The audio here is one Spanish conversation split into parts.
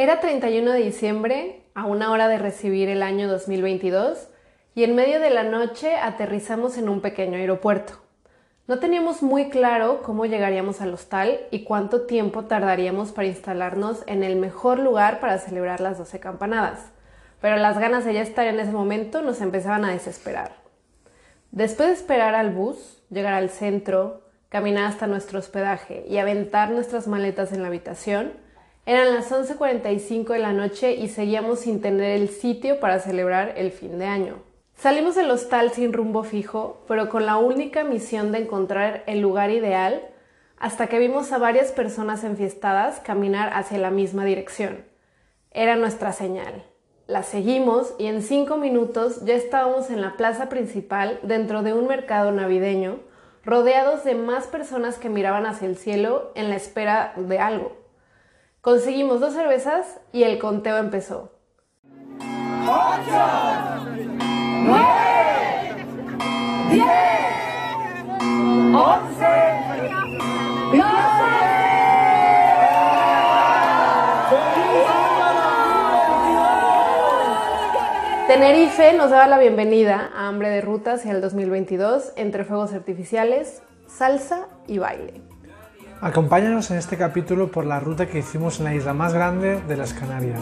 Era 31 de diciembre, a una hora de recibir el año 2022, y en medio de la noche aterrizamos en un pequeño aeropuerto. No teníamos muy claro cómo llegaríamos al hostal y cuánto tiempo tardaríamos para instalarnos en el mejor lugar para celebrar las 12 campanadas, pero las ganas de ya estar en ese momento nos empezaban a desesperar. Después de esperar al bus, llegar al centro, caminar hasta nuestro hospedaje y aventar nuestras maletas en la habitación, eran las 11.45 de la noche y seguíamos sin tener el sitio para celebrar el fin de año. Salimos del hostal sin rumbo fijo, pero con la única misión de encontrar el lugar ideal, hasta que vimos a varias personas enfiestadas caminar hacia la misma dirección. Era nuestra señal. La seguimos y en cinco minutos ya estábamos en la plaza principal dentro de un mercado navideño, rodeados de más personas que miraban hacia el cielo en la espera de algo. Conseguimos dos cervezas y el conteo empezó. ¡Ocho! ¡Nueve! ¡Diez! ¡Once! Tenerife nos daba la bienvenida a Hambre de Rutas y al 2022 entre fuegos artificiales, salsa y baile. Acompáñanos en este capítulo por la ruta que hicimos en la isla más grande de las Canarias.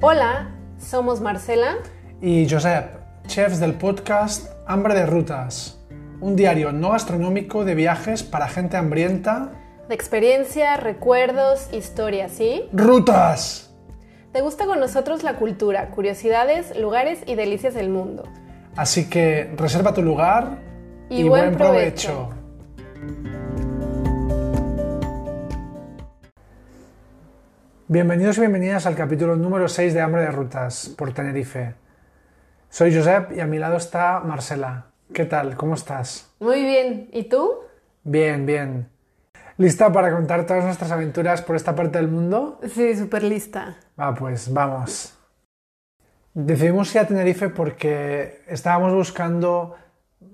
Hola, somos Marcela y Josep, chefs del podcast Hambre de Rutas, un diario no gastronómico de viajes para gente hambrienta. De experiencia, recuerdos, historias, ¿sí? ¡Rutas! ¿Te gusta con nosotros la cultura, curiosidades, lugares y delicias del mundo? Así que reserva tu lugar y, buen, provecho. Bienvenidos y bienvenidas al capítulo número 6 de Hambre de Rutas por Tenerife. Soy Josep y a mi lado está Marcela. ¿Qué tal? ¿Cómo estás? Muy bien. ¿Y tú? Bien, bien. ¿Lista para contar todas nuestras aventuras por esta parte del mundo? Sí, súper lista. Ah, pues vamos. Decidimos ir a Tenerife porque estábamos buscando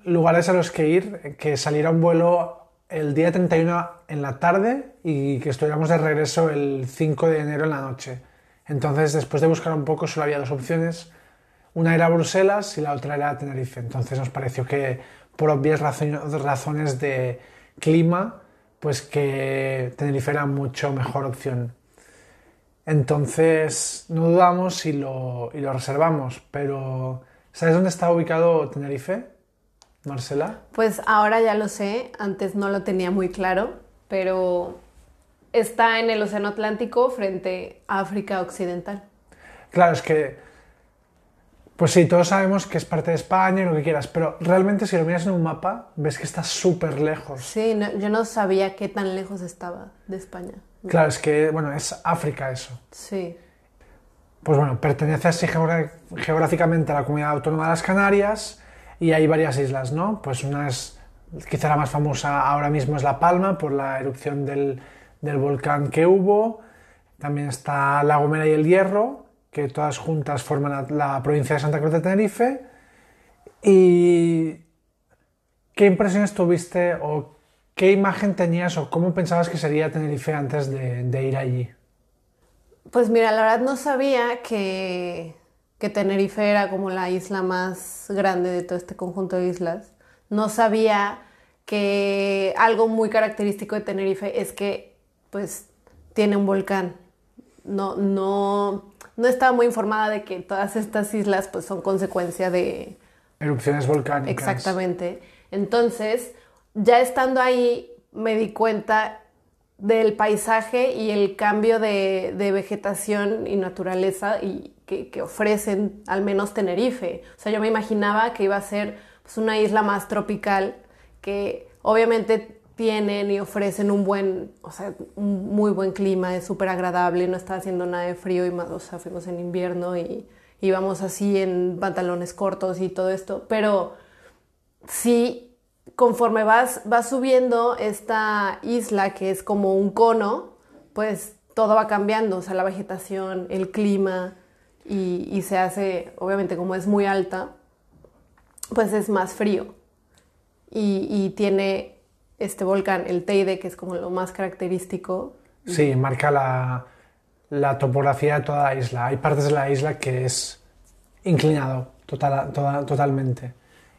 lugares a los que ir, que saliera un vuelo el día 31 en la tarde y que estuviéramos de regreso el 5 de enero en la noche. Entonces, después de buscar un poco, solo había dos opciones. Una era Bruselas y la otra era Tenerife. Entonces nos pareció que por obvias razones de clima pues que Tenerife era mucho mejor opción. Entonces, no dudamos y lo, y lo reservamos, pero ¿sabes dónde está ubicado Tenerife, Marcela? Pues ahora ya lo sé, antes no lo tenía muy claro, pero está en el Océano Atlántico frente a África Occidental. Claro, es que pues sí, todos sabemos que es parte de España y lo que quieras, pero realmente si lo miras en un mapa, ves que está súper lejos. Sí, yo no sabía qué tan lejos estaba de España. Claro, es que, bueno, es África eso. Sí. Pues bueno, pertenece así geográficamente a la comunidad autónoma de las Canarias y hay varias islas, ¿no? Pues una es, quizá la más famosa ahora mismo es La Palma por la erupción del, del volcán que hubo. También está La Gomera y el Hierro, que todas juntas forman la, provincia de Santa Cruz de Tenerife. ¿Y qué impresiones tuviste o qué imagen tenías o cómo pensabas que sería Tenerife antes de, ir allí? Pues mira, la verdad no sabía que, que, Tenerife era como la isla más grande de todo este conjunto de islas. No sabía que algo muy característico de Tenerife es que pues tiene un volcán. No, no, no estaba muy informada de que todas estas islas pues son consecuencia de... Erupciones volcánicas. Exactamente. Entonces, ya estando ahí, me di cuenta del paisaje y el cambio de, vegetación y naturaleza y que, ofrecen al menos Tenerife. O sea, yo me imaginaba que iba a ser pues, una isla más tropical que obviamente tienen y ofrecen un buen, o sea, un muy buen clima, es súper agradable, no está haciendo nada de frío y más, o sea, fuimos en invierno y íbamos así en pantalones cortos y todo esto, pero sí, conforme vas, vas subiendo esta isla que es como un cono, pues todo va cambiando, o sea, la vegetación, el clima y, se hace, obviamente como es muy alta, pues es más frío y tiene este volcán, el Teide, que es como lo más característico. Sí, marca la, la topografía de toda la isla. Hay partes de la isla que es inclinado total, toda- totalmente.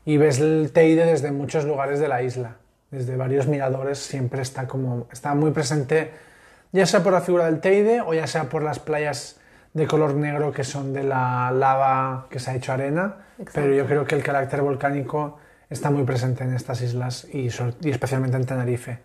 Y ves el Teide desde muchos lugares de la isla. Desde varios miradores siempre está como está muy presente, ya sea por la figura del Teide o ya sea por las playas de color negro que son de la lava que se ha hecho arena. Exacto. Pero yo creo que el carácter volcánico está muy presente en estas islas y, especialmente en Tenerife.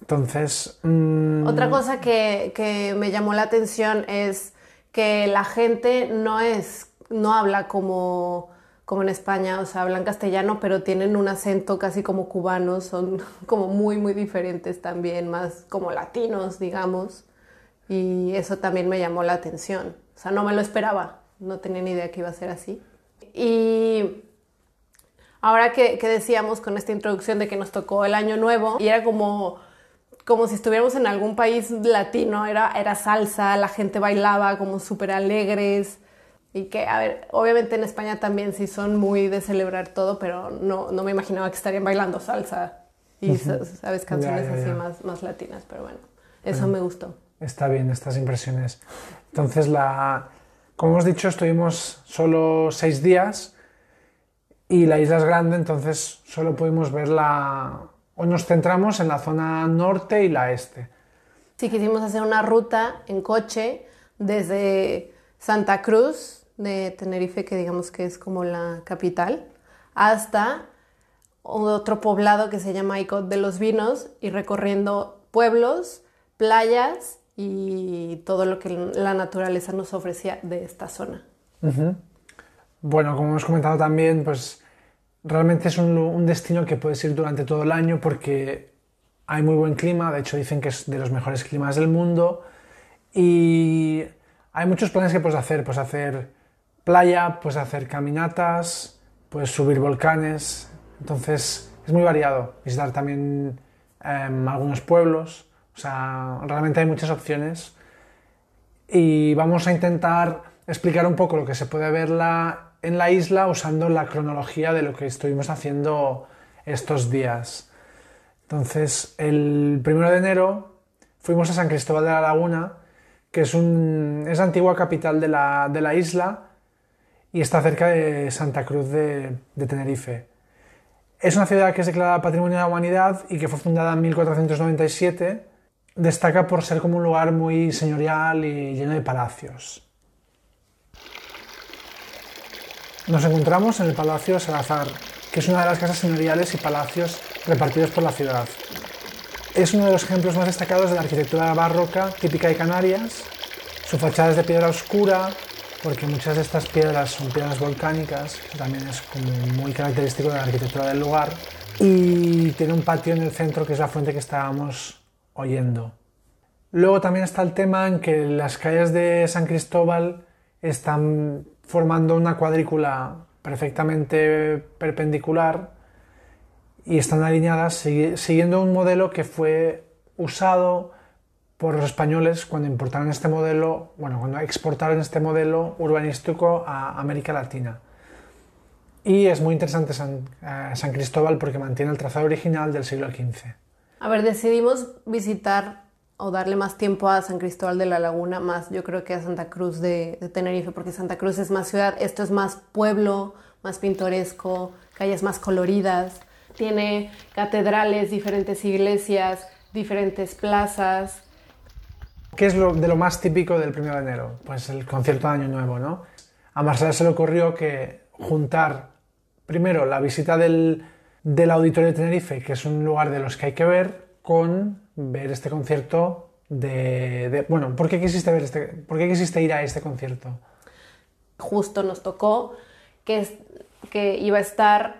Entonces, mm, Otra cosa que, que me llamó la atención es que la gente no es, no habla como, como en España, o sea, hablan castellano, pero tienen un acento casi como cubano, son como muy, muy diferentes también, más como latinos, digamos. Y eso también me llamó la atención. O sea, no me lo esperaba, no tenía ni idea que iba a ser así. Y ahora que, que decíamos con esta introducción de que nos tocó el año nuevo, y era como como si estuviéramos en algún país latino, era, era salsa, la gente bailaba como súper alegres. Y que, a ver, obviamente en España también sí son muy de celebrar todo, pero no, no me imaginaba que estarían bailando salsa y, sa- ¿sabes? Canciones Ya, ya, así ya. Más, más latinas, pero bueno, eso me gustó. Está bien estas impresiones. Entonces, la, como hemos dicho, estuvimos solo seis días y la isla es grande, entonces solo pudimos ver la... Hoy nos centramos en la zona norte y la este. Sí, quisimos hacer una ruta en coche desde Santa Cruz de Tenerife, que digamos que es como la capital, hasta otro poblado que se llama Icod de los Vinos y recorriendo pueblos, playas y todo lo que la naturaleza nos ofrecía de esta zona. Bueno, como hemos comentado también, pues realmente es un, destino que puedes ir durante todo el año porque hay muy buen clima, de hecho dicen que es de los mejores climas del mundo y hay muchos planes que puedes hacer, puedes hacer playa, puedes hacer caminatas, puedes subir volcanes, entonces es muy variado, visitar también em, algunos pueblos, o sea, realmente hay muchas opciones. Y vamos a intentar explicar un poco lo que se puede ver la- en la isla usando la cronología de lo que estuvimos haciendo estos días. Entonces, el primero de enero fuimos a San Cristóbal de la Laguna, que es, un, es la antigua capital de la, de la isla y está cerca de Santa Cruz de, de Tenerife. Es una ciudad que es declarada Patrimonio de la Humanidad y que fue fundada en 1497. Destaca por ser como un lugar muy señorial y lleno de palacios. Nos encontramos en el Palacio Salazar, que es una de las casas señoriales y palacios repartidos por la ciudad. Es uno de los ejemplos más destacados de la arquitectura barroca típica de Canarias. Su fachada es de piedra oscura, porque muchas de estas piedras son piedras volcánicas, que también es como muy característico de la arquitectura del lugar. Y tiene un patio en el centro, que es la fuente que estábamos oyendo. Luego también está el tema en que las calles de San Cristóbal están formando una cuadrícula perfectamente perpendicular y están alineadas siguiendo un modelo que fue usado por los españoles cuando importaron este modelo, bueno, cuando exportaron este modelo urbanístico a América Latina. Y es muy interesante San, eh, San Cristóbal porque mantiene el trazado original del siglo XV. A ver, decidimos visitar o darle más tiempo a San Cristóbal de la Laguna, más yo creo que a Santa Cruz de, Tenerife, porque Santa Cruz es más ciudad, esto es más pueblo, más pintoresco, calles más coloridas, tiene catedrales, diferentes iglesias, diferentes plazas. ¿Qué es lo, de lo más típico del 1 de enero? Pues el concierto de Año Nuevo, ¿no? A Marcela se le ocurrió que juntar primero la visita del, del Auditorio de Tenerife, que es un lugar de los que hay que ver, con ver este concierto de... de- bueno, ¿por qué, quisiste ver este, ¿por qué quisiste ir a este concierto? Justo nos tocó que, es- que iba a estar,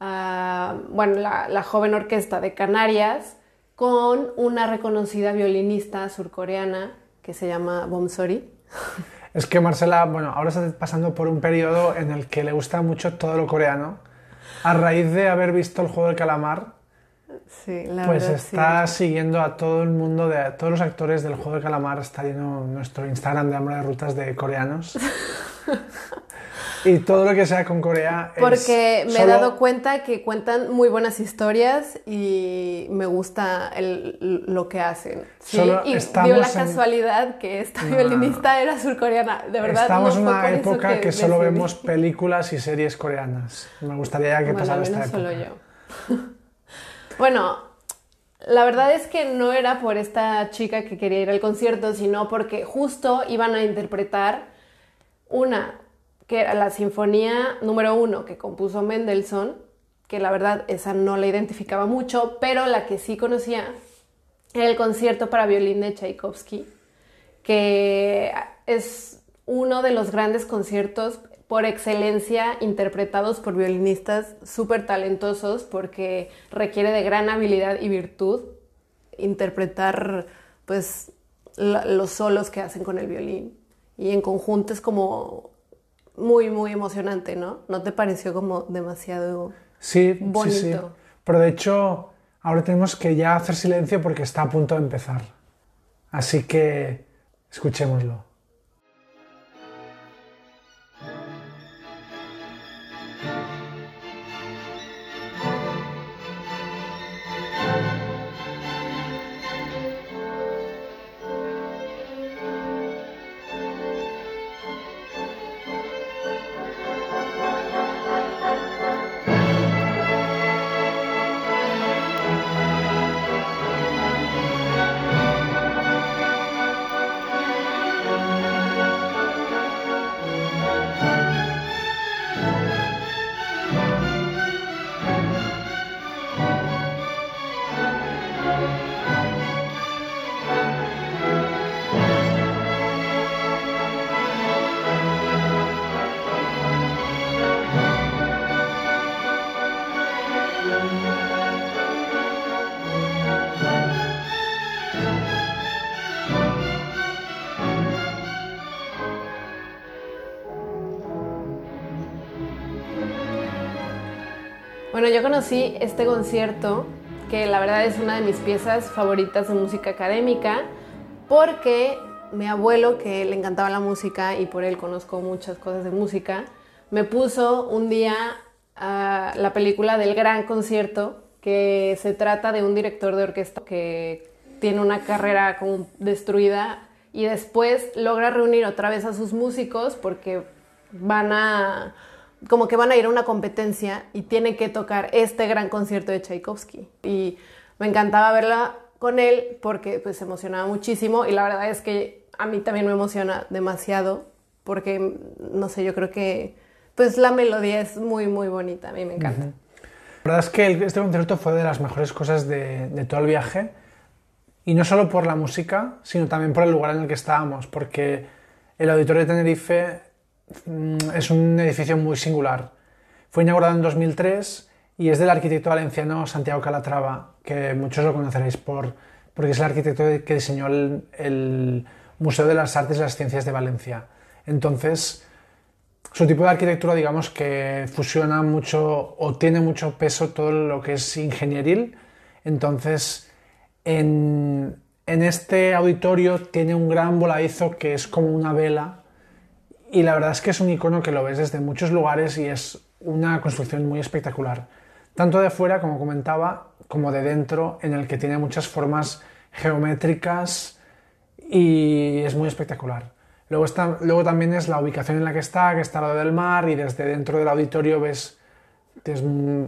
ah, bueno, la, la joven orquesta de Canarias con una reconocida violinista surcoreana que se llama Bomsori. Es que Marcela, bueno, ahora está pasando por un periodo en el que le gusta mucho todo lo coreano. A raíz de haber visto el juego del calamar, Sí, la Pues verdad, sí. está siguiendo a todo el mundo, de a todos los actores del juego de calamar. Está lleno nuestro Instagram de hambre de rutas de coreanos. y todo lo que sea con Corea es Porque me he solo- dado cuenta que cuentan muy buenas historias y me gusta el- lo que hacen. Sí, y dio la en- casualidad que esta No. violinista era surcoreana. De verdad, Estamos no en fue una época que, solo decidí. vemos películas y series coreanas. Me gustaría que Bueno, pasara esta época. solo yo. bueno, la verdad es que no era por esta chica que quería ir al concierto, sino porque justo iban a interpretar una, que era la sinfonía número uno que compuso Mendelssohn, que la verdad esa no la identificaba mucho, pero la que sí conocía era el concierto para violín de Tchaikovsky, que es uno de los grandes conciertos por excelencia interpretados por violinistas súper talentosos porque requiere de gran habilidad y virtud interpretar pues la- los solos que hacen con el violín y en conjunto es como muy muy emocionante, ¿no? ¿No te pareció como demasiado Sí, sí, sí. Bonito. Pero de hecho, ahora tenemos que ya hacer silencio porque está a punto de empezar. Así que escuchémoslo. Bueno, yo conocí este concierto, que la verdad es una de mis piezas favoritas de música académica, porque mi abuelo, que le encantaba la música y por él conozco muchas cosas de música, me puso un día la película del gran concierto, que se trata de un director de orquesta que tiene una carrera como destruida y después logra reunir otra vez a sus músicos porque van a como que van a ir a una competencia y tiene que tocar este gran concierto de Tchaikovsky. Y me encantaba verla con él porque pues se emocionaba muchísimo y la verdad es que a mí también me emociona demasiado porque no sé, yo creo que pues la melodía es muy muy bonita, a mí me encanta. La verdad es que este concierto fue de las mejores cosas de, de todo el viaje. Y no solo por la música, sino también por el lugar en el que estábamos, porque el Auditorio de Tenerife es un edificio muy singular. Fue inaugurado en 2003 y es del arquitecto valenciano Santiago Calatrava, que muchos lo conoceréis por, porque es el arquitecto que diseñó el, Museo de las Artes y las Ciencias de Valencia. Entonces, su tipo de arquitectura, digamos que fusiona mucho o tiene mucho peso todo lo que es ingenieril. Entonces, en, en este auditorio tiene un gran voladizo que es como una vela y la verdad es que es un icono que lo ves desde muchos lugares y es una construcción muy espectacular. Tanto de fuera, como comentaba, como de dentro, en el que tiene muchas formas geométricas y es muy espectacular. Luego, está, luego también es la ubicación en la que está, que está al lado del mar y desde dentro del auditorio ves,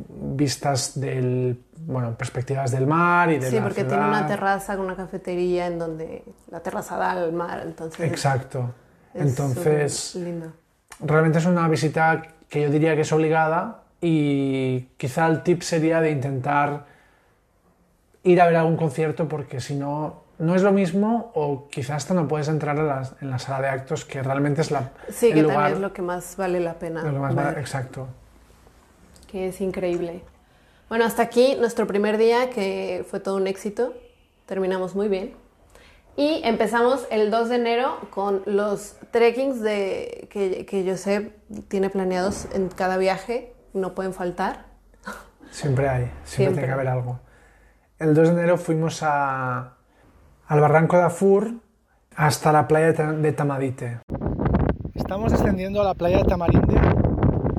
vistas del, bueno, perspectivas del mar y de Sí, la porque tiene una ciudad. terraza con una cafetería en donde la terraza da al mar, entonces Exacto. Es Entonces, realmente es una visita que yo diría que es obligada y quizá el tip sería de intentar ir a ver algún concierto porque si no, no es lo mismo o quizás hasta no puedes entrar a las- en la sala de actos que realmente es la, Sí, el que lugar también es lo que más vale la pena lo que más ver, vale- Exacto. que es increíble. Bueno, hasta aquí nuestro primer día, que fue todo un éxito. Terminamos muy bien. Y empezamos el 2 de enero con los trekkings de, que, que Josep tiene planeados en cada viaje. No pueden faltar. Siempre hay, siempre, Siempre. tiene que haber algo. El 2 de enero fuimos a, al barranco de Afur hasta la playa de Ta- de Tamadite. Estamos descendiendo a la playa de Tamarinde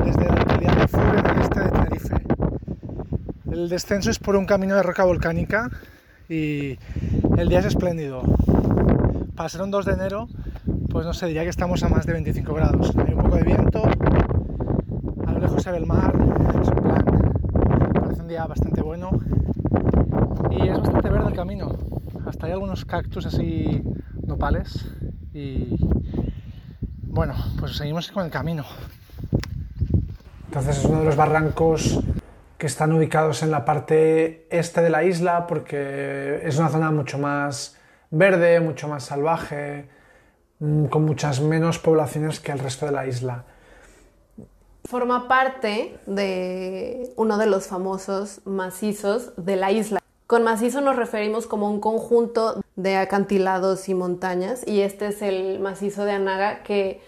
desde la localidad de Fur en el este de Tenerife. El descenso es por un camino de roca volcánica y el día es espléndido. Para ser un 2 de enero, pues no sé, diría que estamos a más de 25 grados. Hay un poco de viento, a lo lejos se ve el mar, es un plan, parece un día bastante bueno y es bastante verde el camino. Hasta hay algunos cactus así nopales y bueno, pues seguimos con el camino. Entonces es uno de los barrancos que están ubicados en la parte este de la isla porque es una zona mucho más verde, mucho más salvaje, mm, con muchas menos poblaciones que el resto de la isla. Forma parte de uno de los famosos macizos de la isla. Con macizo nos referimos como un conjunto de acantilados y montañas y este es el macizo de Anaga que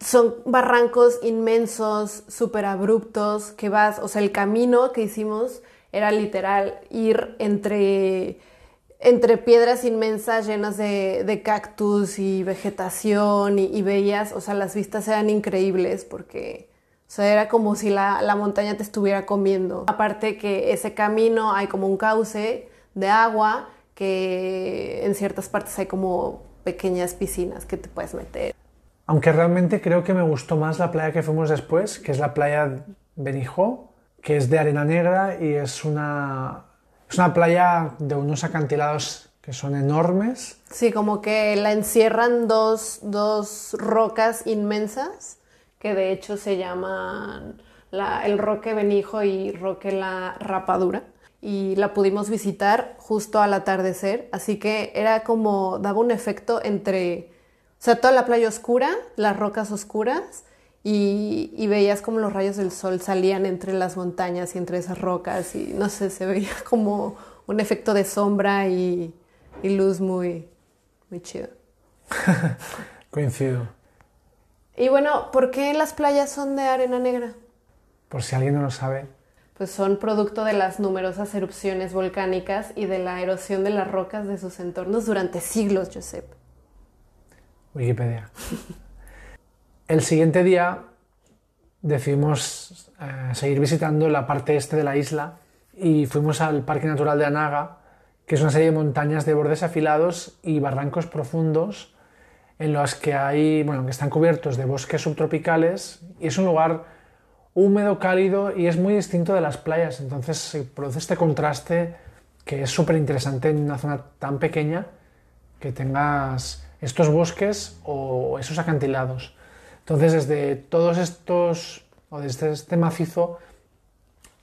son barrancos inmensos, súper abruptos, que vas, o sea, el camino que hicimos era literal ir entre, entre piedras inmensas llenas de, cactus y vegetación y, veías, o sea, las vistas eran increíbles porque, o sea, era como si la, la montaña te estuviera comiendo. Aparte que ese camino hay como un cauce de agua que en ciertas partes hay como pequeñas piscinas que te puedes meter. Aunque realmente creo que me gustó más la playa que fuimos después, que es la playa Benijo, que es de arena negra y es una, es una playa de unos acantilados que son enormes. Sí, como que la encierran dos, dos rocas inmensas, que de hecho se llaman el Roque Benijo y Roque La Rapadura. Y la pudimos visitar justo al atardecer, así que era como, daba un efecto entre o sea, toda la playa oscura, las rocas oscuras, y, veías como los rayos del sol salían entre las montañas y entre esas rocas, y no sé, se veía como un efecto de sombra y, luz muy, muy chido. Coincido. Y bueno, ¿por qué las playas son de arena negra? Por si alguien no lo sabe. Pues son producto de las numerosas erupciones volcánicas y de la erosión de las rocas de sus entornos durante siglos, Josep. Wikipedia. El siguiente día decidimos eh, seguir visitando la parte este de la isla y fuimos al Parque Natural de Anaga, que es una serie de montañas de bordes afilados y barrancos profundos en los que hay, bueno, que están cubiertos de bosques subtropicales y es un lugar húmedo, cálido y es muy distinto de las playas, entonces se produce este contraste que es súper interesante en una zona tan pequeña que tengas estos bosques o esos acantilados. Entonces, desde todos estos, o desde este macizo,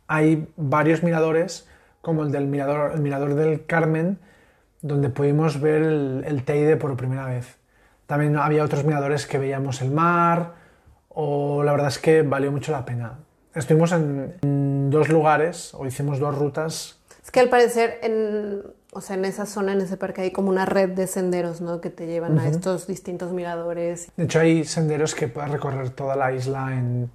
hay varios miradores, como el del mirador, el mirador del Carmen, donde pudimos ver el, Teide por primera vez. También había otros miradores que veíamos el mar, o la verdad es que valió mucho la pena. Estuvimos en, en dos lugares, o hicimos dos rutas. Es que al parecer en o sea, en esa zona, en ese parque, hay como una red de senderos, ¿no? Que te llevan a estos distintos miradores. De hecho, hay senderos que puedes recorrer toda la isla en,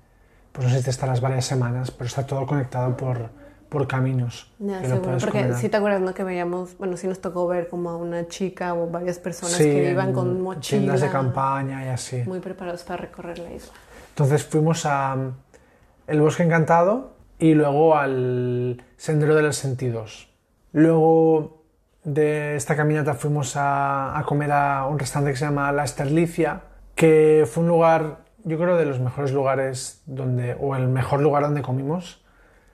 pues no sé si te estarás varias semanas, pero está todo conectado por, por caminos. Ya, seguro, porque si te acuerdas, ¿no? Que veíamos, bueno, sí nos tocó ver como a una chica o varias personas que iban con mochilas. Tiendas de campaña y así. Muy preparados para recorrer la isla. Entonces fuimos a mm, el Bosque Encantado y luego al Sendero de los Sentidos. Luego de esta caminata fuimos a, comer a un restaurante que se llama La Esterlicia, que fue un lugar, yo creo, de los mejores lugares donde, o el mejor lugar donde comimos.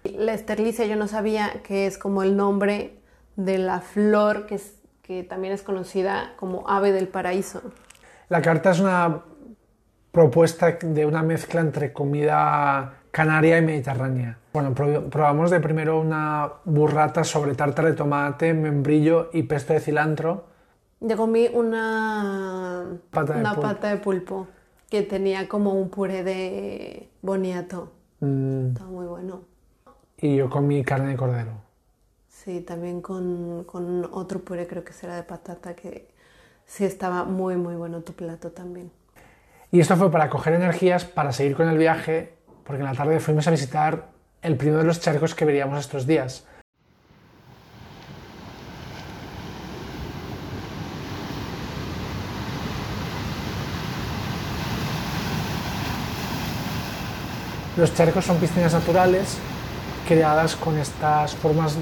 La Esterlicia yo no sabía que es como el nombre de la flor que, que también es conocida como ave del paraíso. La carta es una propuesta de una mezcla entre comida canaria y mediterránea. Bueno, probamos de primero una burrata sobre tártara de tomate, membrillo y pesto de cilantro. Yo comí una pata de, una pulpo. pata de pulpo que tenía como un puré de boniato. Mm. Estaba muy bueno. Y yo comí carne de cordero. Sí, también con, con otro puré, creo que será de patata, que sí estaba muy, muy bueno tu plato también. Y esto fue para coger energías para seguir con el viaje, porque en la tarde fuimos a visitar el primero de los charcos que veríamos estos días. Los charcos son piscinas naturales creadas con estas formas,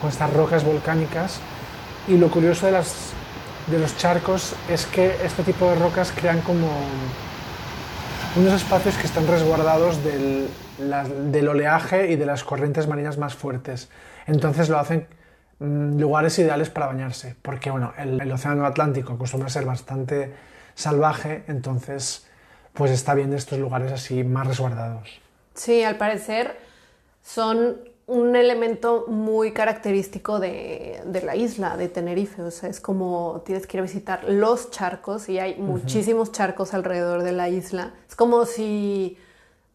con estas rocas volcánicas y lo curioso de, de los charcos es que este tipo de rocas crean como unos espacios que están resguardados del, del oleaje y de las corrientes marinas más fuertes. Entonces lo hacen mm, lugares ideales para bañarse, porque bueno, el, el, océano Atlántico acostumbra a ser bastante salvaje, entonces pues está bien estos lugares así más resguardados. Sí, al parecer son un elemento muy característico de, de, la isla de Tenerife. O sea, es como tienes que ir a visitar los charcos y hay muchísimos charcos alrededor de la isla. Es como si,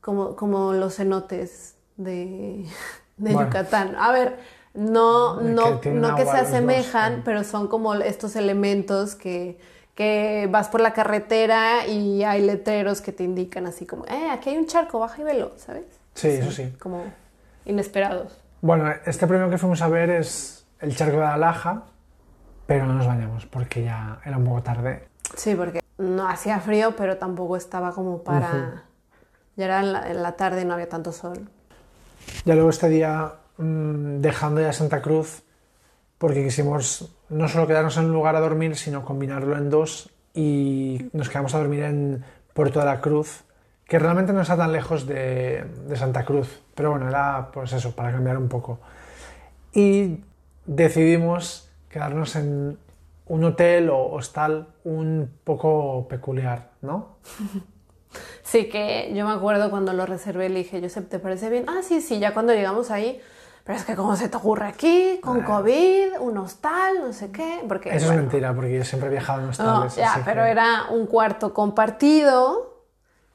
como, como los cenotes de, de bueno, Yucatán. A ver, no, no, que, no que se asemejan, dos, pero son como estos elementos que, que vas por la carretera y hay letreros que te indican así como, eh, aquí hay un charco, baja y velo, ¿sabes? Sí, eso sí. Como inesperados. Bueno, este premio que fuimos a ver es el charco de Alaja, pero no nos bañamos porque ya era un poco tarde. Sí, porque no hacía frío, pero tampoco estaba como para... Uh -huh. Ya era en la, en la, tarde, no había tanto sol. Ya luego este día, mmm, dejando ya Santa Cruz, porque quisimos no solo quedarnos en un lugar a dormir, sino combinarlo en dos y nos quedamos a dormir en Puerto de la Cruz, que realmente no está tan lejos de, de, Santa Cruz, pero bueno, era pues eso, para cambiar un poco. Y decidimos quedarnos en un hotel o hostal un poco peculiar, ¿no? Sí, que yo me acuerdo cuando lo reservé, le dije, Josep, ¿te parece bien? Ah, sí, sí, ya cuando llegamos ahí, pero es que cómo se te ocurre aquí, con COVID, un hostal, no sé qué. Porque, Eso bueno, es mentira, porque yo siempre he viajado en hostales. No, ya, pero que... era un cuarto compartido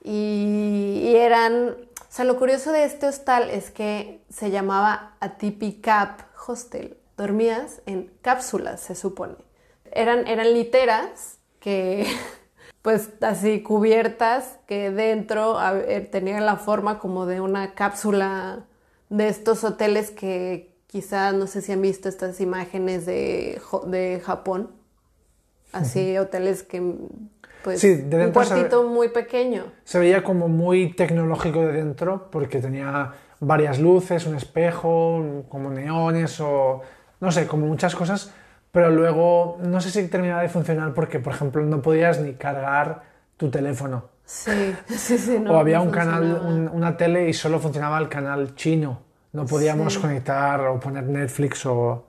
y, eran... O sea, lo curioso de este hostal es que se llamaba Atipi Cap Hostel. Dormías en cápsulas, se supone. Eran, eran literas que... pues así cubiertas que dentro tenían la forma como de una cápsula de estos hoteles que quizá no sé si han visto estas imágenes de, de Japón. Así, uh -huh. hoteles que pues sí, de un cuartito muy pequeño. Se veía como muy tecnológico de dentro porque tenía varias luces, un espejo, como neones o no sé, como muchas cosas, pero luego no sé si terminaba de funcionar porque, por ejemplo, no podías ni cargar tu teléfono. Sí, sí, sí. No, o había no un canal, un, una tele y solo funcionaba el canal chino. No podíamos sí. conectar o poner Netflix o,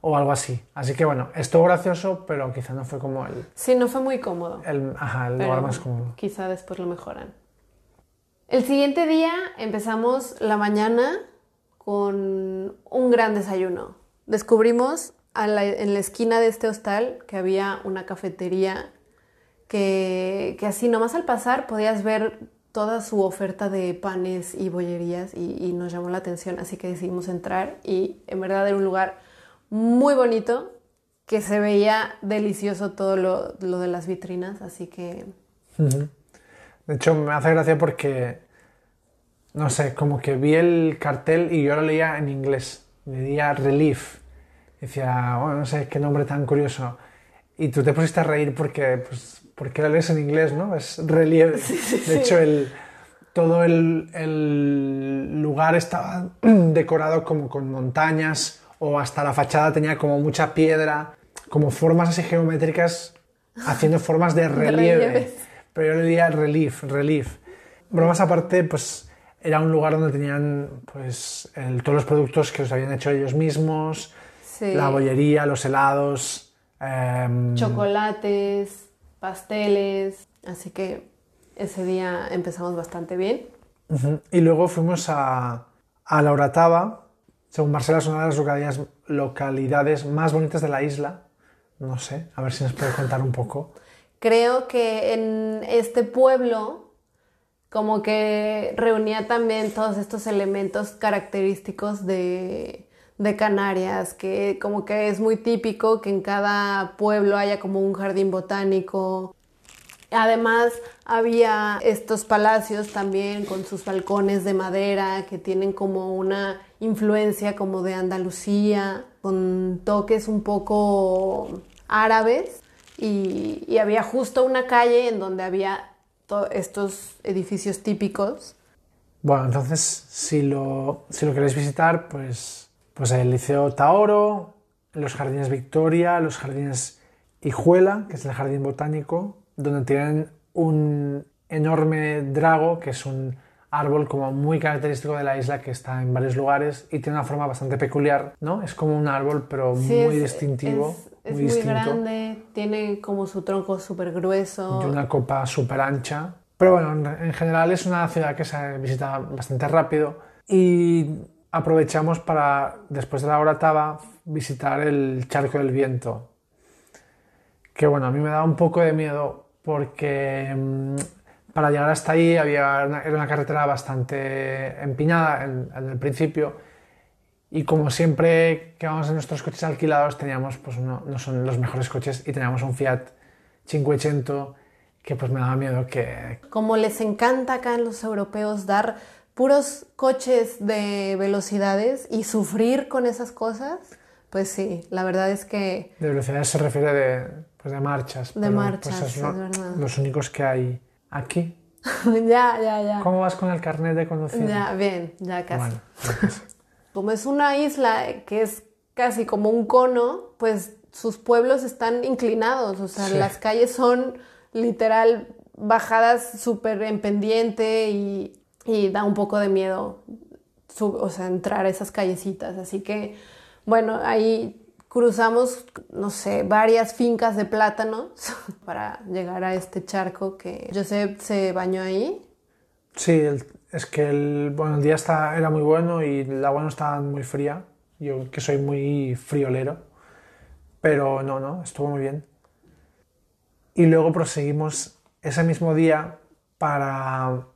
o, algo así. Así que bueno, estuvo gracioso, pero quizá no fue como el. Sí, no fue muy cómodo. El, ajá, el lugar más cómodo. Quizá después lo mejoran. El siguiente día empezamos la mañana con un gran desayuno. Descubrimos la, en la esquina de este hostal que había una cafetería que, que, así nomás al pasar podías ver toda su oferta de panes y bollerías y, y, nos llamó la atención, así que decidimos entrar y en verdad era un lugar muy bonito que se veía delicioso todo lo, lo de las vitrinas, así que... Uh -huh. De hecho, me hace gracia porque, no sé, como que vi el cartel y yo lo leía en inglés, leía Relief. Decía, bueno, no sé qué nombre tan curioso. Y tú te pusiste a reír porque, pues, porque lo lees en inglés, ¿no? Es relieve. Sí, sí, de hecho, el, todo el, el, lugar estaba decorado como con montañas o hasta la fachada tenía como mucha piedra, como formas así geométricas haciendo formas de relieve. De Pero yo le diría relief, relief. Bromas aparte, pues era un lugar donde tenían pues el, todos los productos que los habían hecho ellos mismos, sí. la bollería, los helados. Eh, Chocolates pasteles, así que ese día empezamos bastante bien. Uh -huh. Y luego fuimos a, a La Oratava, según Marcela, es una de las localidades, más bonitas de la isla. No sé, a ver si nos puede contar un poco. Creo que en este pueblo como que reunía también todos estos elementos característicos de, de Canarias, que como que es muy típico que en cada pueblo haya como un jardín botánico. Además había estos palacios también con sus balcones de madera que tienen como una influencia como de Andalucía, con toques un poco árabes. Y, había justo una calle en donde había estos edificios típicos Bueno, entonces, si lo, si lo queréis visitar, pues, pues el Liceo Taoro, los Jardines Victoria, los Jardines Hijuela, que es el jardín botánico, donde tienen un enorme drago, que es un árbol como muy característico de la isla que está en varios lugares y tiene una forma bastante peculiar, ¿no? Es como un árbol, pero muy distintivo. Es, muy, grande, tiene como su tronco súper grueso. Y una copa súper ancha. Pero bueno, en general es una ciudad que se visita bastante rápido y aprovechamos para, después de la hora taba, visitar el Charco del Viento. Que bueno, a mí me da un poco de miedo porque mm, para llegar hasta ahí había era una carretera bastante empinada en, el principio. Y como siempre que vamos en nuestros coches alquilados teníamos, pues no, no son los mejores coches y teníamos un Fiat 500 que pues me daba miedo que... Como les encanta acá en los europeos dar puros coches de velocidades y sufrir con esas cosas, pues sí, la verdad es que... De velocidades se refiere de, pues de marchas. De pues, marchas, es, verdad. Los únicos que hay aquí. ya, ya, ya. ¿Cómo vas con el carnet de conducir? Ya, bien, ya casi. como es una isla que es casi como un cono, pues sus pueblos están inclinados, o sea, las calles son literal bajadas súper en pendiente y, da un poco de miedo o sea, entrar a esas callecitas. Así que, bueno, ahí cruzamos, no sé, varias fincas de plátanos para llegar a este charco que Josep se bañó ahí. Sí, es que el, bueno, el día está, era muy bueno y el agua no estaba muy fría. Yo que soy muy friolero. Pero no, no, estuvo muy bien y luego proseguimos ese mismo día para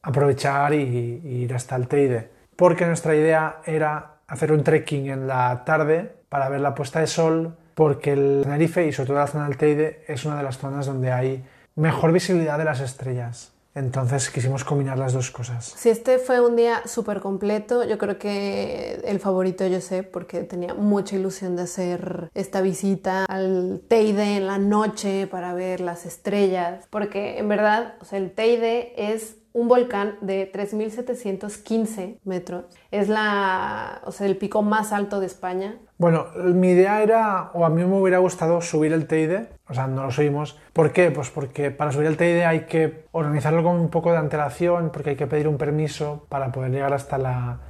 aprovechar y, ir hasta el Teide, porque nuestra idea era hacer un trekking en la tarde para ver la puesta de sol, porque el Tenerife y sobre todo la zona del Teide es una de las zonas donde hay mejor visibilidad de las estrellas. Entonces quisimos combinar las dos cosas. Sí, este fue un día súper completo. Yo creo que el favorito yo sé porque tenía mucha ilusión de hacer esta visita al Teide en la noche para ver las estrellas. Porque en verdad, o sea, el Teide es un volcán de 3.715 metros. Es la, o sea, el pico más alto de España. Bueno, mi idea era, o a mí me hubiera gustado subir el Teide, o sea, no lo subimos. ¿Por qué? Pues porque para subir el Teide hay que organizarlo con un poco de antelación, porque hay que pedir un permiso para poder llegar hasta la,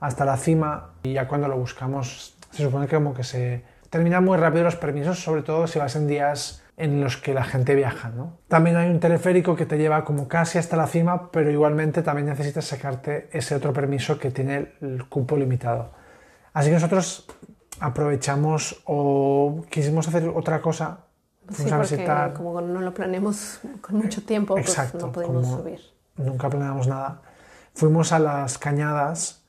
hasta la cima y ya cuando lo buscamos se supone que como que se termina muy rápido los permisos, sobre todo si vas en días en los que la gente viaja. ¿no? También hay un teleférico que te lleva como casi hasta la cima, pero igualmente también necesitas sacarte ese otro permiso que tiene el cupo limitado. Así que nosotros aprovechamos o quisimos hacer otra cosa. Sí, a visitar... como no lo planeamos con mucho tiempo, pues no pudimos subir. Nunca planeamos nada. Fuimos a las Cañadas,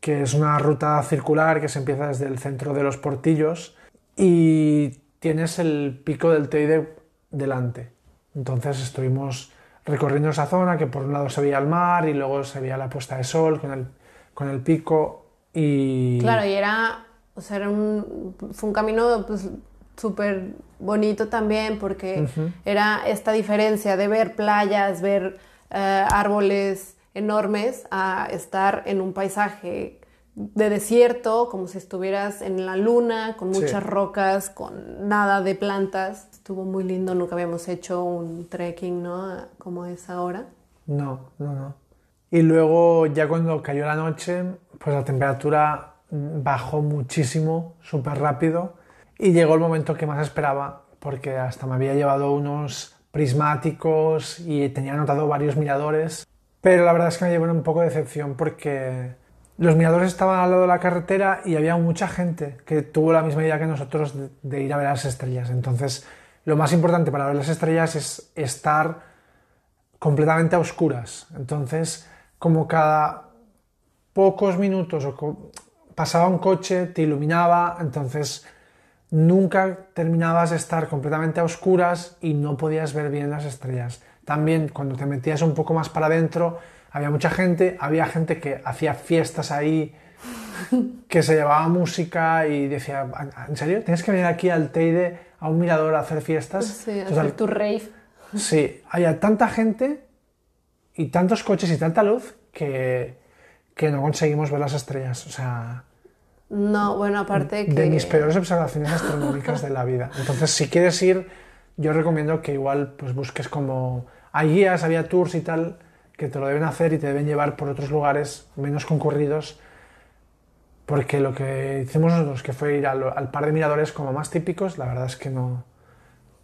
que es una ruta circular que se empieza desde el centro de los Portillos y tienes el pico del Teide delante. Entonces estuvimos recorriendo esa zona que por un lado se veía el mar y luego se veía la puesta de sol con el, con el pico y... Claro, y era, o sea, era un, fue un camino pues, súper bonito también porque era esta diferencia de ver playas, ver eh, árboles enormes a estar en un paisaje de desierto, como si estuvieras en la luna, con muchas rocas, con nada de plantas. Estuvo muy lindo, nunca habíamos hecho un trekking, ¿no? Como es ahora. No, no, no. Y luego ya cuando cayó la noche, pues la temperatura bajó muchísimo, súper rápido, y llegó el momento que más esperaba, porque hasta me había llevado unos prismáticos y tenía anotado varios miradores, pero la verdad es que me llevó un poco de decepción porque los miradores estaban al lado de la carretera y había mucha gente que tuvo la misma idea que nosotros de, ir a ver las estrellas. Entonces, lo más importante para ver las estrellas es estar completamente a oscuras. Entonces, como cada pocos minutos o pasaba un coche, te iluminaba, entonces nunca terminabas de estar completamente a oscuras y no podías ver bien las estrellas. También cuando te metías un poco más para adentro, había mucha gente, había gente que hacía fiestas ahí, que se llevaba música y decía, ¿en serio? ¿Tienes que venir aquí al Teide a un mirador a hacer fiestas? Sí, a hacer tu rave. Sí, había tanta gente y tantos coches y tanta luz que, que no conseguimos ver las estrellas. O sea, No, bueno, aparte que... de mis peores observaciones astronómicas de la vida. Entonces, si quieres ir, yo recomiendo que igual pues busques como... Hay guías, había tours y tal, que te lo deben hacer y te deben llevar por otros lugares menos concurridos, porque lo que hicimos nosotros, que fue ir al, al par de miradores como más típicos, la verdad es que no,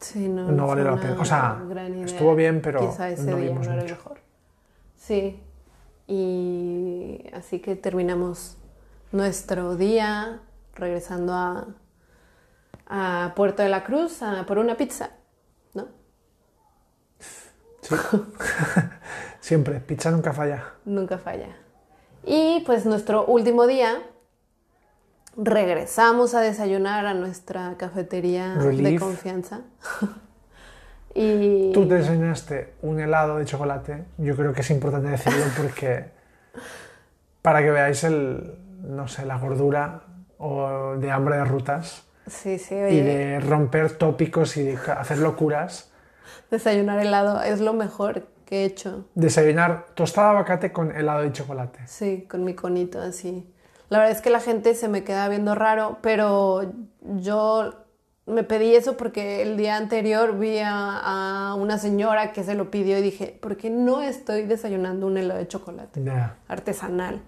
Sí, no, valió la pena. O sea, estuvo bien, pero no día vimos no mucho. mejor. Sí. Y así que terminamos nuestro día regresando a, a Puerto de la Cruz a por una pizza, ¿no? Sí. Siempre, pizza nunca falla. Nunca falla. Y pues nuestro último día regresamos a desayunar a nuestra cafetería de confianza. y Tú te desayunaste un helado de chocolate. Yo creo que es importante decirlo porque para que veáis el, no sé, la gordura o de hambre de rutas sí, sí, y oye, de romper tópicos y de hacer locuras. desayunar helado es lo mejor que he hecho. Desayunar tostada de aguacate con helado de chocolate. Sí, con mi conito así. La verdad es que la gente se me queda viendo raro, pero yo me pedí eso porque el día anterior vi a, a una señora que se lo pidió y dije, ¿por qué no estoy desayunando un helado de chocolate artesanal?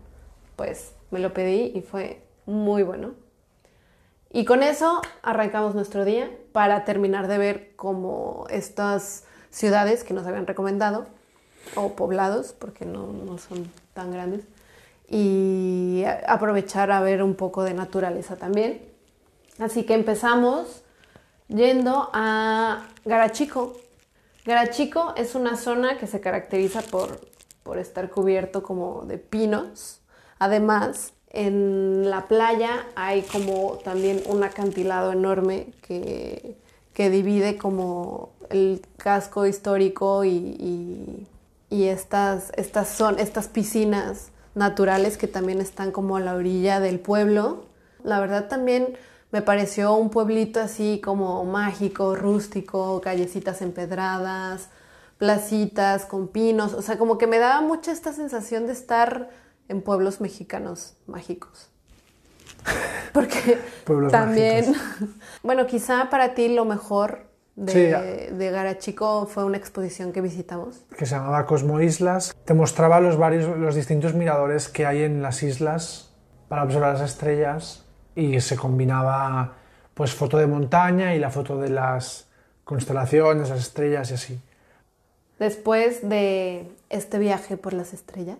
Pues me lo pedí y fue muy bueno. Y con eso arrancamos nuestro día para terminar de ver como estas ciudades que nos habían recomendado, o poblados, porque no, no son tan grandes, y aprovechar a ver un poco de naturaleza también. Así que empezamos yendo a Garachico. Garachico es una zona que se caracteriza por, por estar cubierto como de pinos. Además, en la playa hay como también un acantilado enorme que, que divide como el casco histórico y, y- y estas, estas son estas piscinas naturales que también están como a la orilla del pueblo. La verdad también me pareció un pueblito así como mágico, rústico, callecitas empedradas, placitas con pinos, o sea, como que me daba mucha esta sensación de estar en pueblos mexicanos mágicos. Porque Pueblos también, mágicos. bueno, quizá para ti lo mejor de, Sí, de Garachico fue una exposición que visitamos. que se llamaba Cosmo Islas. Te mostraba los, varios, los distintos miradores que hay en las islas para observar las estrellas y se combinaba pues foto de montaña y la foto de las constelaciones, las estrellas y así. Después de este viaje por las estrellas,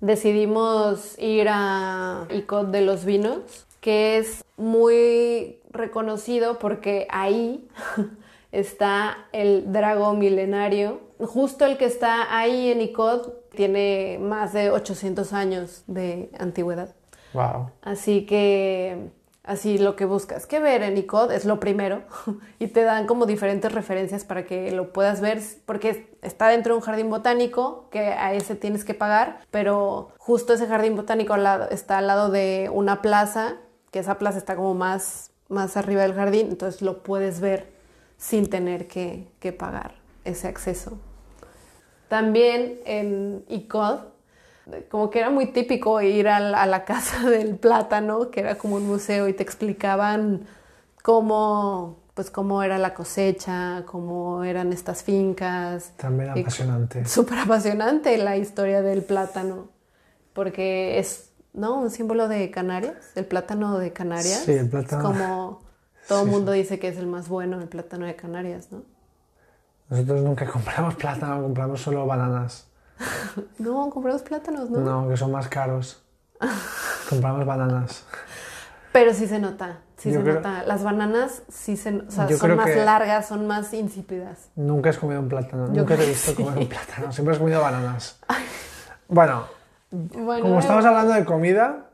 decidimos ir a Icod de los Vinos, que es muy reconocido porque ahí está el drago milenario. Justo el que está ahí en Icod tiene más de 800 años de antigüedad. Wow. Así que, así lo que buscas que ver en ICOD es lo primero y te dan como diferentes referencias para que lo puedas ver porque está dentro de un jardín botánico que a ese tienes que pagar, pero justo ese jardín botánico al lado, está al lado de una plaza, que esa plaza está como más, más arriba del jardín, entonces lo puedes ver sin tener que, que pagar ese acceso. También en ICOD como que era muy típico ir a la, a la casa del plátano, que era como un museo, y te explicaban cómo, pues cómo era la cosecha, cómo eran estas fincas. También apasionante. Súper apasionante la historia del plátano, porque es, ¿no? Un símbolo de Canarias, el plátano de Canarias. Sí, el plátano. Es como todo el Sí, mundo dice que es el más bueno, el plátano de Canarias, ¿no? Nosotros nunca compramos plátano, compramos solo bananas. No, compramos plátanos, ¿no? No, que son más caros. compramos bananas. Pero sí se nota, sí Yo se creo- nota. Las bananas sí se, o sea, Yo son más largas, son más insípidas. Nunca has comido un plátano. Yo Nunca te he visto sí. comer un plátano. Siempre has comido bananas. Bueno, Bueno, Como estamos hablando de comida,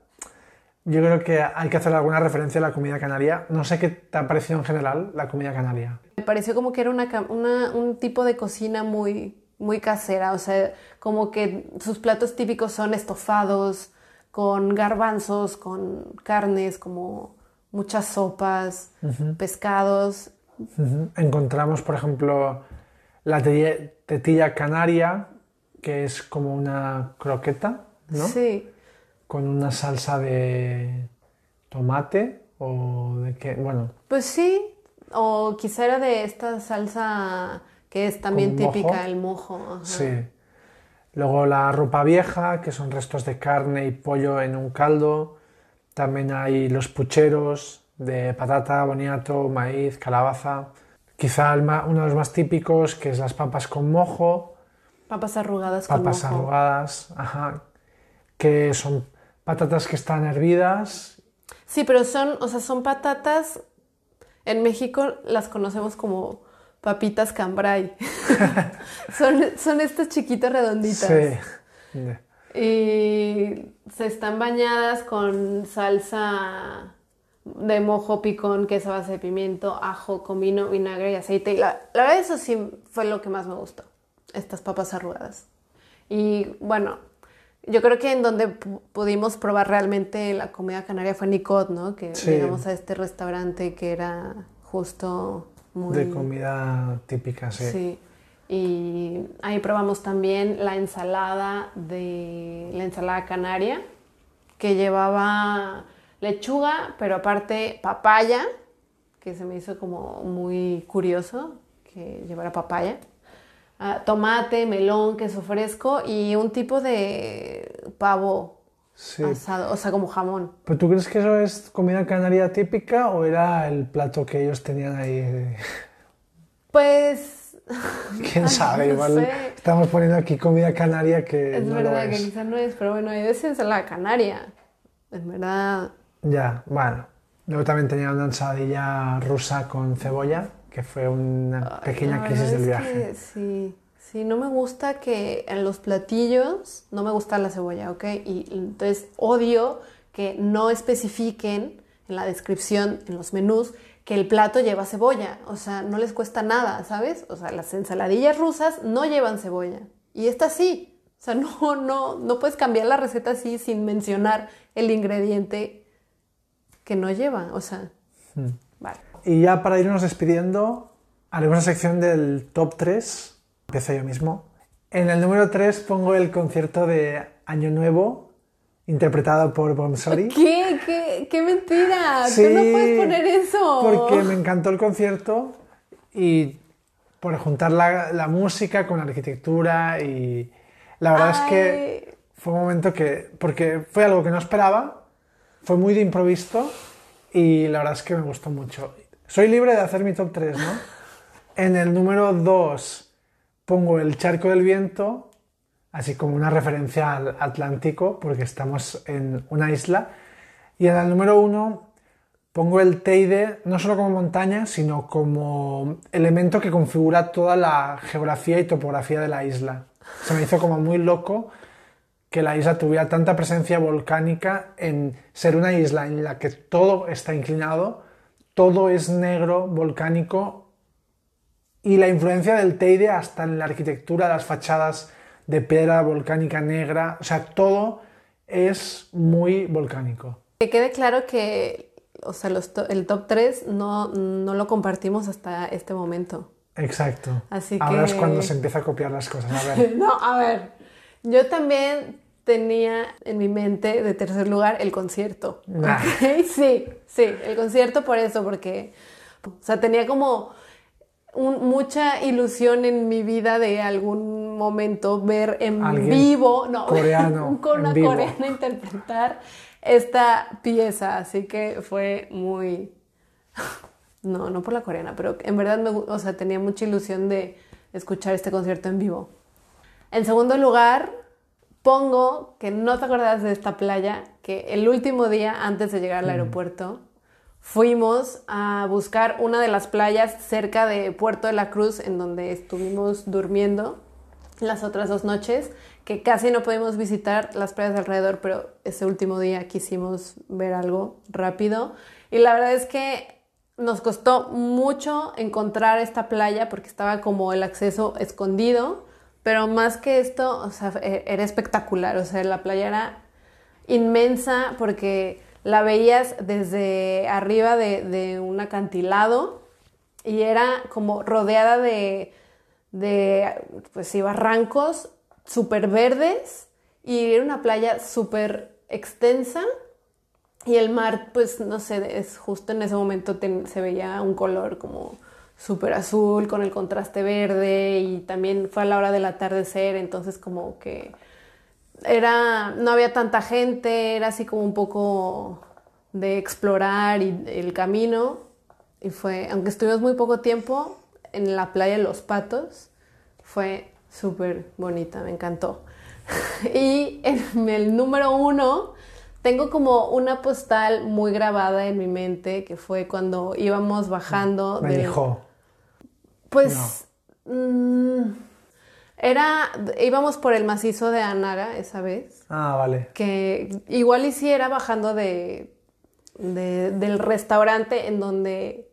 yo creo que hay que hacer alguna referencia a la comida canaria. No sé qué te ha parecido en general la comida canaria. me pareció como que era una, una- un tipo de cocina muy, muy casera, o sea, como que sus platos típicos son estofados, con garbanzos, con carnes, como muchas sopas, pescados. Encontramos, por ejemplo, la te- tetilla canaria, que es como una croqueta, ¿no? Sí. Con una salsa de tomate o de qué, bueno, Pues sí, o quizá era de esta salsa que es también ¿Con típica, mojo? el mojo. ajá. sí. Luego la ropa vieja, que son restos de carne y pollo en un caldo. También hay los pucheros de patata, boniato, maíz, calabaza. Quizá uno de los más típicos, que es las papas con mojo, Papas arrugadas con papas mojo. arrugadas, ajá, que son patatas que están hervidas. Sí, pero son, o sea, son patatas. En México las conocemos como papitas cambray. son, son estas chiquitas redonditas. Sí. Y se están bañadas con salsa de mojo, picón, queso a base de pimiento, ajo, comino, vinagre y aceite. Y la, la verdad eso sí fue lo que más me gustó, estas papas arrugadas. Y bueno, yo creo que en donde pu- pudimos probar realmente la comida canaria fue Nicot, ¿no? Que Sí. llegamos a este restaurante que era justo muy... De comida típica, sí. Sí. Y ahí probamos también la ensalada de la ensalada canaria, que llevaba lechuga, pero aparte papaya, que se me hizo como muy curioso que llevara papaya. Ah, tomate, melón, queso fresco y un tipo de pavo Sí. asado, o sea, como jamón. ¿Pero tú crees que eso es comida canaria típica o era el plato que ellos tenían ahí? Pues ¿Quién sabe? no Igual sé. estamos poniendo aquí comida canaria que es no verdad lo que es. quizás no es, pero bueno, es ensalada canaria. En verdad, Ya, bueno. Luego también tenía una ensaladilla rusa con cebolla, que fue una Ay, pequeña crisis del viaje. sí, sí, no me gusta que en los platillos no me gusta la cebolla, ¿ok? Y entonces odio que no especifiquen en la descripción, en los menús, que el plato lleva cebolla. O sea, no les cuesta nada, ¿sabes? O sea, las ensaladillas rusas no llevan cebolla. Y esta sí. O sea, no, no, no puedes cambiar la receta así sin mencionar el ingrediente que no lleva. O sea, Hmm. Y ya para irnos despidiendo, haremos una sección del top 3. Empiezo yo mismo. En el número 3 pongo el concierto de Año Nuevo, interpretado por Bomsori. ¿Qué? ¿Qué? ¡Qué mentira! Sí, Tú no puedes poner eso. Porque me encantó el concierto y por juntar la, la música con la arquitectura y la verdad es que Ay, fue un momento que, porque fue algo que no esperaba, fue muy de improviso y la verdad es que me gustó mucho. Soy libre de hacer mi top 3, ¿no? En el número 2 pongo el Charco del Viento, así como una referencia al Atlántico, porque estamos en una isla. Y en el número 1 pongo el Teide no solo como montaña, sino como elemento que configura toda la geografía y topografía de la isla. Se me hizo como muy loco que la isla tuviera tanta presencia volcánica en ser una isla en la que todo está inclinado, todo es negro, volcánico, y la influencia del Teide hasta en la arquitectura, las fachadas de piedra volcánica negra, o sea, todo es muy volcánico. que quede claro que, o sea, los to- el top 3 no, no lo compartimos hasta este momento. Exacto. Así Ahora es cuando se empieza a copiar las cosas. A ver. No, a ver, yo también tenía en mi mente de tercer lugar el concierto. Sí, sí, el concierto por eso, porque, o sea, tenía como un- mucha ilusión en mi vida de algún momento ver en Alguien vivo, no, coreano, con una vivo. coreana interpretar esta pieza, así que fue muy... No, no por la coreana, pero en verdad me, o sea, tenía mucha ilusión de escuchar este concierto en vivo. En segundo lugar, pongo que no te acuerdas de esta playa, que el último día antes de llegar al aeropuerto fuimos a buscar una de las playas cerca de Puerto de la Cruz, en donde estuvimos durmiendo las otras dos noches, que casi no pudimos visitar las playas de alrededor, pero ese último día quisimos ver algo rápido. Y la verdad es que nos costó mucho encontrar esta playa porque estaba como el acceso escondido, pero más que esto, o sea, e- era espectacular, o sea, la playa era inmensa porque la veías desde arriba de, un acantilado y era como rodeada de, pues barrancos súper verdes y era una playa súper extensa y el mar, pues no sé, es justo en ese momento se veía un color como súper azul con el contraste verde y también fue a la hora del atardecer, entonces como que era, no había tanta gente, era así como un poco de explorar y el camino y fue, aunque estuvimos muy poco tiempo en la playa de Los Patos, fue súper bonita, me encantó. y en el número uno tengo como una postal muy grabada en mi mente que fue cuando íbamos bajando. Me dijo. Pues mm, era, íbamos por el macizo de Anaga esa vez. Ah, vale. Que igual hiciera bajando de, del restaurante en donde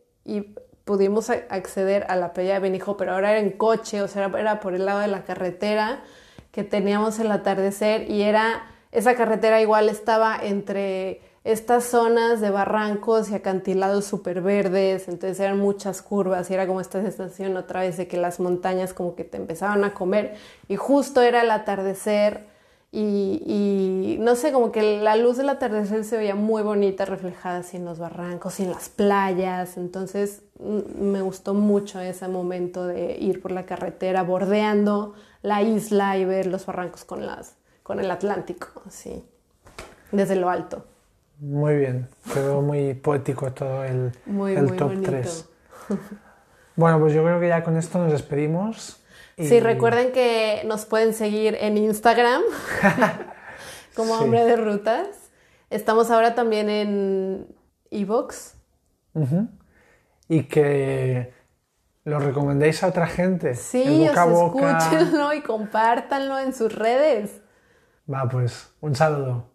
pudimos acceder a la playa de Benijo, pero ahora era en coche, o sea, era por el lado de la carretera que teníamos el atardecer y era, esa carretera igual estaba entre estas zonas de barrancos y acantilados súper verdes, entonces eran muchas curvas y era como esta sensación otra vez de que las montañas como que te empezaban a comer y justo era el atardecer y, no sé, como que la luz del atardecer se veía muy bonita reflejada así en los barrancos y en las playas, entonces mm, me gustó mucho ese momento de ir por la carretera bordeando la isla y ver los barrancos con, las, con el Atlántico, así, desde lo alto. Muy bien, quedó muy poético todo el, el top 3. Bueno, pues yo creo que ya con esto nos despedimos. Sí, recuerden que nos pueden seguir en Instagram como Hombre de Rutas. Estamos ahora también en Evox. Y que lo recomendéis a otra gente. Sí, escúchenlo y compártanlo en sus redes. Va, pues, un saludo.